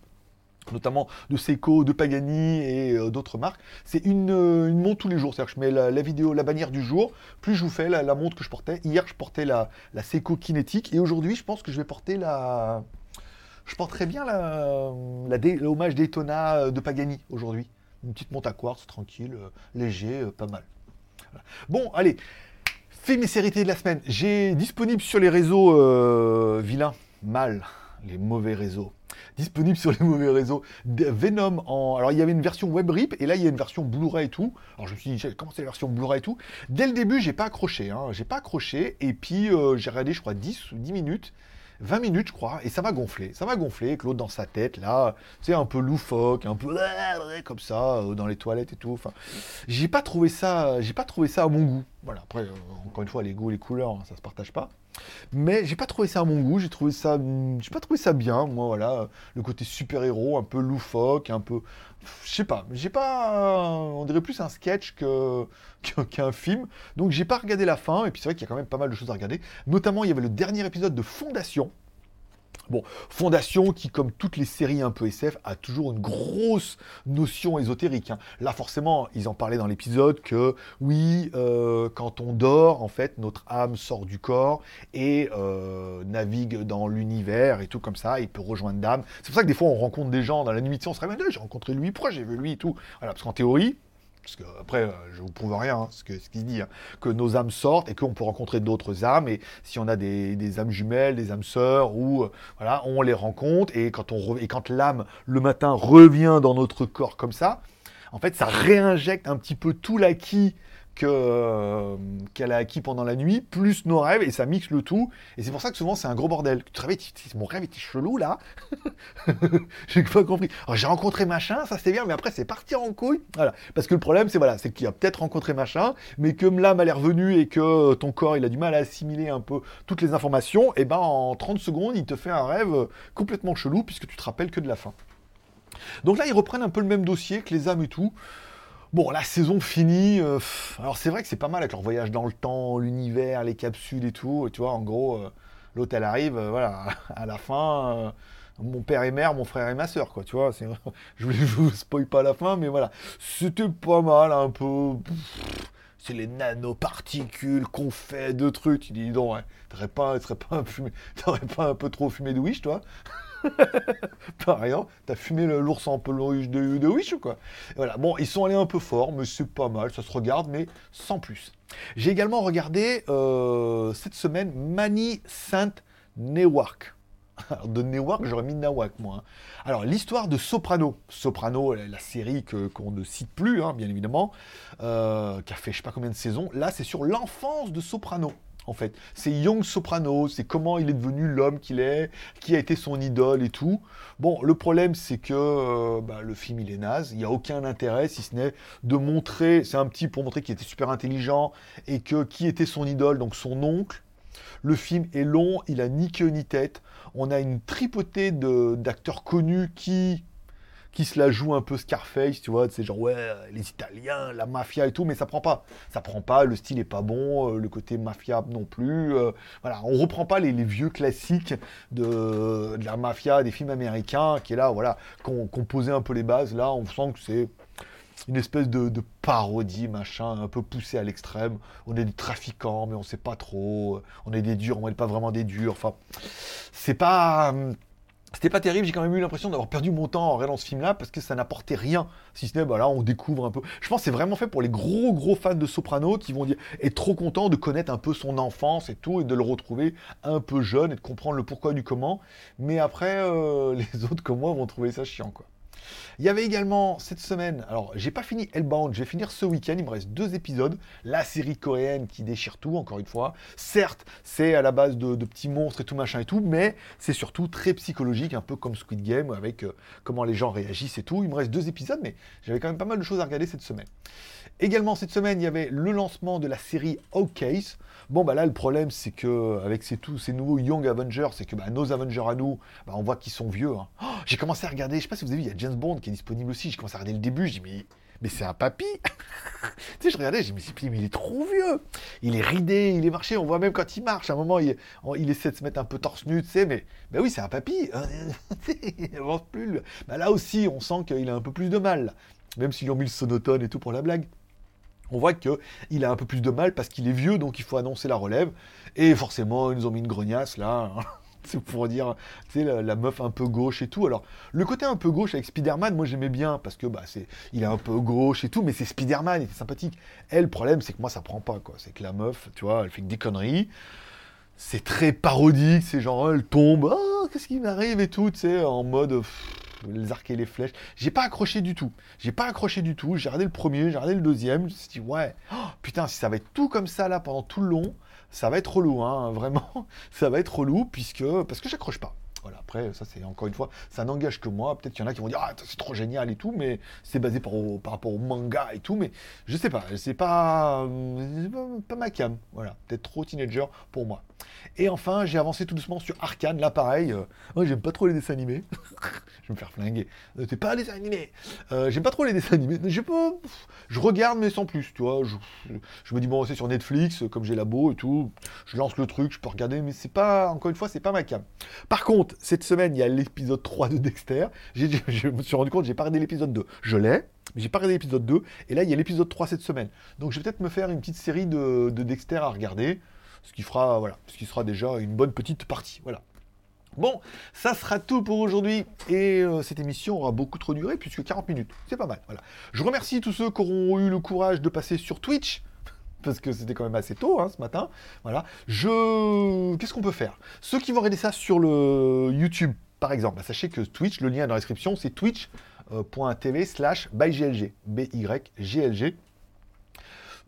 notamment de Seiko, de Pagani et euh, d'autres marques. C'est une, euh, une, montre tous les jours. C'est-à-dire que je mets la, vidéo, la bannière du jour, plus je vous fais la, montre que je portais. Hier, je portais la, la Seiko Kinetic et aujourd'hui, je pense que je vais porter la. Je porterai bien la, l'hommage Daytona euh, de Pagani aujourd'hui. Une petite montre à quartz, tranquille, léger, pas mal. Bon, allez. Fait mes séries de la semaine. J'ai disponible sur les réseaux vilains, mal, les mauvais réseaux disponible sur les mauvais réseaux. Venom en. Alors il y avait une version web rip et là il y a une version Blu-ray et tout. Alors je me suis dit, comment c'est la version Blu-ray et tout? Dès le début, j'ai pas accroché. Hein. J'ai pas accroché et puis euh, j'ai regardé, je crois, 10 ou 10 minutes. 20 minutes, je crois, et ça m'a gonflé. Ça m'a gonflé, Claude dans sa tête, là, sais, un peu loufoque, un peu comme ça, euh, dans les toilettes et tout. J'ai pas trouvé ça, j'ai pas trouvé ça à mon goût. Voilà, après, euh, encore une fois, les goûts, les couleurs, hein, ça se partage pas. Mais j'ai pas trouvé ça à mon goût, j'ai trouvé ça, j'ai pas trouvé ça bien, moi, voilà, le côté super-héros, un peu loufoque, un peu, je sais pas, j'ai pas, on dirait plus un sketch que qu'un film, donc j'ai pas regardé la fin, et puis c'est vrai qu'il y a quand même pas mal de choses à regarder, notamment il y avait le dernier épisode de Fondation, Bon, Fondation qui, comme toutes les séries un peu SF, a toujours une grosse notion ésotérique. Hein. Là, forcément, ils en parlaient dans l'épisode que oui, euh, quand on dort, en fait, notre âme sort du corps et euh, navigue dans l'univers et tout comme ça, il peut rejoindre d'âme. C'est pour ça que des fois, on rencontre des gens dans la nuit, on se réveille, j'ai rencontré lui, pourquoi j'ai vu lui et tout. Voilà, parce qu'en théorie, parce que après, euh, je vous prouve rien, hein, ce qu'il ce dit, hein, que nos âmes sortent et qu'on peut rencontrer d'autres âmes, et si on a des, âmes jumelles, des âmes sœurs, ou euh, voilà, on les rencontre, et quand, et quand l'âme, le matin, revient dans notre corps comme ça, en fait, ça réinjecte un petit peu tout l'acquis que, qu'elle a acquis pendant la nuit, plus nos rêves, et ça mixe le tout. Et c'est pour ça que souvent c'est un gros bordel. Tu te réveilles, mon rêve était chelou là. j'ai pas compris. Alors j'ai rencontré machin, ça c'était bien, mais après c'est parti en couille. Voilà. Parce que le problème, c'est voilà, c'est qu'il a peut-être rencontré machin, mais comme l'âme a l'air venue et que ton corps il a du mal à assimiler un peu toutes les informations, et ben en 30 secondes, il te fait un rêve complètement chelou puisque tu te rappelles que de la fin. Donc là, ils reprennent un peu le même dossier que les âmes et tout. Bon, la saison finie. euh, alors c'est vrai que c'est pas mal avec leur voyage dans le temps, l'univers, les capsules et tout. Tu vois, en gros, euh, l'autre elle arrive, euh, voilà, à la fin, euh, mon père et mère, mon frère et ma soeur, quoi. Tu vois, je, vous- je vous spoil pas la fin, mais voilà, c'était pas mal, un peu. C'est les nanoparticules qu'on fait de trucs. Tu dis donc, ouais, t'aurais pas, t'aurais pas un peu trop fumé de Wish, toi Par rien, t'as fumé l'ours en peluche de, de Wish ou quoi? Voilà, bon, ils sont allés un peu fort, mais c'est pas mal, ça se regarde, mais sans plus. J'ai également regardé euh, cette semaine Mani Saint Newark. Alors, de Newark, j'aurais mis Nawak, moi. hein. Alors, l'histoire de Soprano. Soprano, la, série qu'on ne cite plus, hein, bien évidemment, euh, qui a fait je sais pas combien de saisons. Là, c'est sur l'enfance de Soprano. En fait, c'est Young Soprano, c'est comment il est devenu l'homme qu'il est, qui a été son idole et tout. Bon, le problème, c'est que euh, bah, le film, il est naze. Il n'y a aucun intérêt, si ce n'est de montrer. C'est un petit pour montrer qu'il était super intelligent et que qui était son idole, donc son oncle. Le film est long, il a ni queue ni tête. On a une tripotée d'acteurs connus qui qui se la jouent un peu Scarface, tu vois, c'est genre ouais, les Italiens, la mafia et tout, mais ça prend pas. Ça prend pas, le style est pas bon, euh, le côté mafia non plus. euh, voilà, on reprend pas les, vieux classiques de, la mafia, des films américains, qui est là, voilà, qu'on posait un peu les bases. Là, on sent que c'est une espèce de, parodie, machin, un peu poussé à l'extrême. On est des trafiquants, mais on sait pas trop. On est des durs, on n'est pas vraiment des durs. Enfin, c'est pas. C'était pas terrible, j'ai quand même eu l'impression d'avoir perdu mon temps en regardant ce film-là parce que ça n'apportait rien. Si ce n'est, bah là, on découvre un peu. Je pense que c'est vraiment fait pour les gros, gros fans de Soprano qui vont dire, être trop contents de connaître un peu son enfance et tout et de le retrouver un peu jeune et de comprendre le pourquoi du comment. Mais après, euh, les autres comme moi vont trouver ça chiant, quoi. Il y avait également cette semaine, alors j'ai pas fini Hellbound, je vais finir ce week-end, il me reste deux épisodes, la série coréenne qui déchire tout, encore une fois. Certes, c'est à la base de, petits monstres et tout machin et tout, mais c'est surtout très psychologique, un peu comme Squid Game, avec euh, comment les gens réagissent et tout. Il me reste deux épisodes, mais j'avais quand même pas mal de choses à regarder cette semaine. Également cette semaine, il y avait le lancement de la série Case. Bon bah là le problème c'est que avec ces, tous ces nouveaux Young Avengers, c'est que bah, nos Avengers à nous, bah, on voit qu'ils sont vieux. hein. Oh, j'ai commencé à regarder, je sais pas si vous avez vu, il y a Bond qui est disponible aussi. J'ai commencé à regarder le début, j'ai dit mais, c'est un papy. tu sais, je regardais, j'ai dit mais, il est trop vieux. Il est ridé, il est marché, on voit même quand il marche, à un moment il, essaie de se mettre un peu torse nu, tu sais, mais bah oui c'est un papy. il plus. Bah, là aussi on sent qu'il a un peu plus de mal, même s'ils ont mis le sonotone et tout pour la blague on voit qu'il a un peu plus de mal parce qu'il est vieux, donc il faut annoncer la relève. Et forcément, ils nous ont mis une grognasse là. C'est pour dire, tu sais, la, meuf un peu gauche et tout. Alors, le côté un peu gauche avec Spider-Man, moi j'aimais bien parce que bah, c'est, il est un peu gauche et tout, mais c'est Spider-Man, il était sympathique. Elle, le problème, c'est que moi ça prend pas, quoi. C'est que la meuf, tu vois, elle fait que des conneries. C'est très parodique, c'est genre, elle tombe, oh, qu'est-ce qui m'arrive et tout, tu sais, en mode. les arcs et les flèches. J'ai pas accroché du tout. J'ai pas accroché du tout. J'ai regardé le premier, j'ai regardé le deuxième. Je me suis dit, ouais, oh, putain, si ça va être tout comme ça là pendant tout le long, ça va être relou, hein, vraiment. Ça va être relou puisque parce que j'accroche pas. Voilà, après, ça c'est encore une fois, ça n'engage que moi. Peut-être qu'il y en a qui vont dire, ah, c'est trop génial et tout, mais c'est basé par, rapport au manga et tout, mais je sais pas, c'est pas, pas, ma cam. Voilà, peut-être trop teenager pour moi. Et enfin, j'ai avancé tout doucement sur Arcane. Là, pareil, euh, moi j'aime pas trop les dessins animés. je vais me faire flinguer. Euh, T'es pas un dessin animé. Euh, j'aime pas trop les dessins animés. J'ai pas, je regarde mais sans plus, tu vois. Je, je me dis bon, c'est sur Netflix, comme j'ai labo et tout. Je lance le truc, je peux regarder, mais c'est pas, encore une fois, c'est pas ma cam. Par contre, cette semaine, il y a l'épisode 3 de Dexter. Je me suis rendu compte, j'ai pas regardé l'épisode 2. Je l'ai, mais j'ai pas regardé l'épisode 2. Et là, il y a l'épisode 3 cette semaine. Donc, je vais peut-être me faire une petite série de, de Dexter à regarder. Ce qui fera, voilà, ce qui sera déjà une bonne petite partie. Voilà. Bon, ça sera tout pour aujourd'hui. Et euh, cette émission aura beaucoup trop duré, puisque 40 minutes. C'est pas mal. Voilà. Je remercie tous ceux qui auront eu le courage de passer sur Twitch. Parce que c'était quand même assez tôt hein, ce matin. Voilà. Je. Qu'est-ce qu'on peut faire? Ceux qui vont regarder ça sur le YouTube, par exemple, bah, sachez que Twitch, le lien est dans la description, c'est twitch.tv slash byglg. B-Y-G-L-G.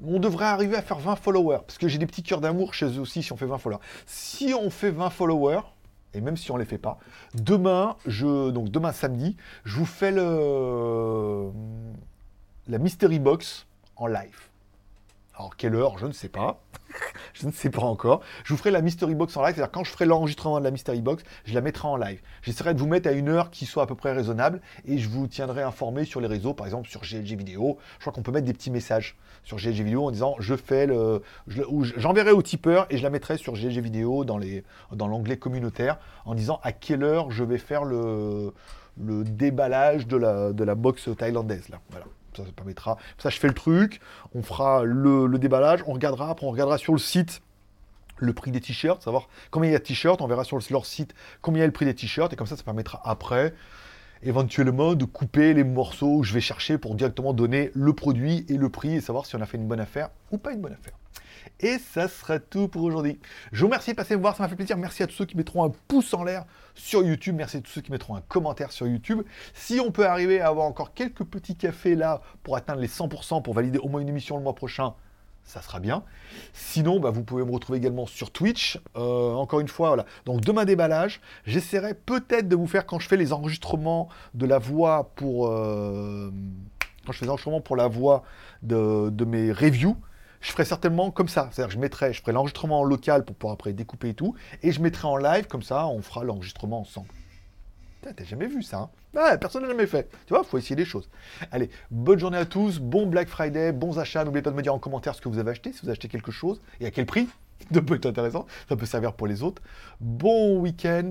on devrait arriver à faire 20 followers. Parce que j'ai des petits cœurs d'amour chez eux aussi si on fait 20 followers. Si on fait 20 followers, et même si on les fait pas, demain, je, donc demain samedi, je vous fais le, la Mystery Box en live. Alors, quelle heure Je ne sais pas. je ne sais pas encore. Je vous ferai la Mystery Box en live. C'est-à-dire, quand je ferai l'enregistrement de la Mystery Box, je la mettrai en live. J'essaierai de vous mettre à une heure qui soit à peu près raisonnable et je vous tiendrai informé sur les réseaux, par exemple sur GLG Vidéo. Je crois qu'on peut mettre des petits messages sur GLG Vidéo en disant je fais le. J'enverrai au tipeur et je la mettrai sur GLG Vidéo dans l'onglet communautaire en disant à quelle heure je vais faire le, déballage de la, de box thaïlandaise. Là. Voilà ça, permettra. Ça, je fais le truc, on fera le, déballage, on regardera, après on regardera sur le site le prix des t-shirts, savoir combien il y a de t-shirts, on verra sur leur site combien il y a le prix des t-shirts, et comme ça, ça permettra après, éventuellement, de couper les morceaux que je vais chercher pour directement donner le produit et le prix, et savoir si on a fait une bonne affaire ou pas une bonne affaire. Et ça sera tout pour aujourd'hui. Je vous remercie de passer me voir, ça m'a fait plaisir. Merci à tous ceux qui mettront un pouce en l'air sur YouTube. Merci à tous ceux qui mettront un commentaire sur YouTube. Si on peut arriver à avoir encore quelques petits cafés là pour atteindre les 100% pour valider au moins une émission le mois prochain, ça sera bien. Sinon, bah, vous pouvez me retrouver également sur Twitch. Euh, encore une fois, voilà. Donc demain déballage, j'essaierai peut-être de vous faire quand je fais les enregistrements de la voix pour euh, quand je fais les enregistrements pour la voix de, de mes reviews je ferai certainement comme ça. C'est-à-dire je mettrai, je ferai l'enregistrement en local pour pouvoir après découper et tout, et je mettrai en live, comme ça, on fera l'enregistrement ensemble. T'as jamais vu ça, hein? Personne n'a jamais fait. Tu vois, il faut essayer des choses. Allez, bonne journée à tous, bon Black Friday, bons achats. N'oubliez pas de me dire en commentaire ce que vous avez acheté, si vous acheté quelque chose, et à quel prix. Ça peut être intéressant, ça peut servir pour les autres. Bon week-end,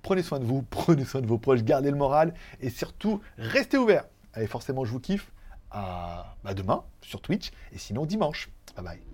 prenez soin de vous, prenez soin de vos proches, gardez le moral, et surtout, restez ouverts. Allez, forcément, je vous kiffe à bah, demain sur Twitch et sinon dimanche. Bye bye.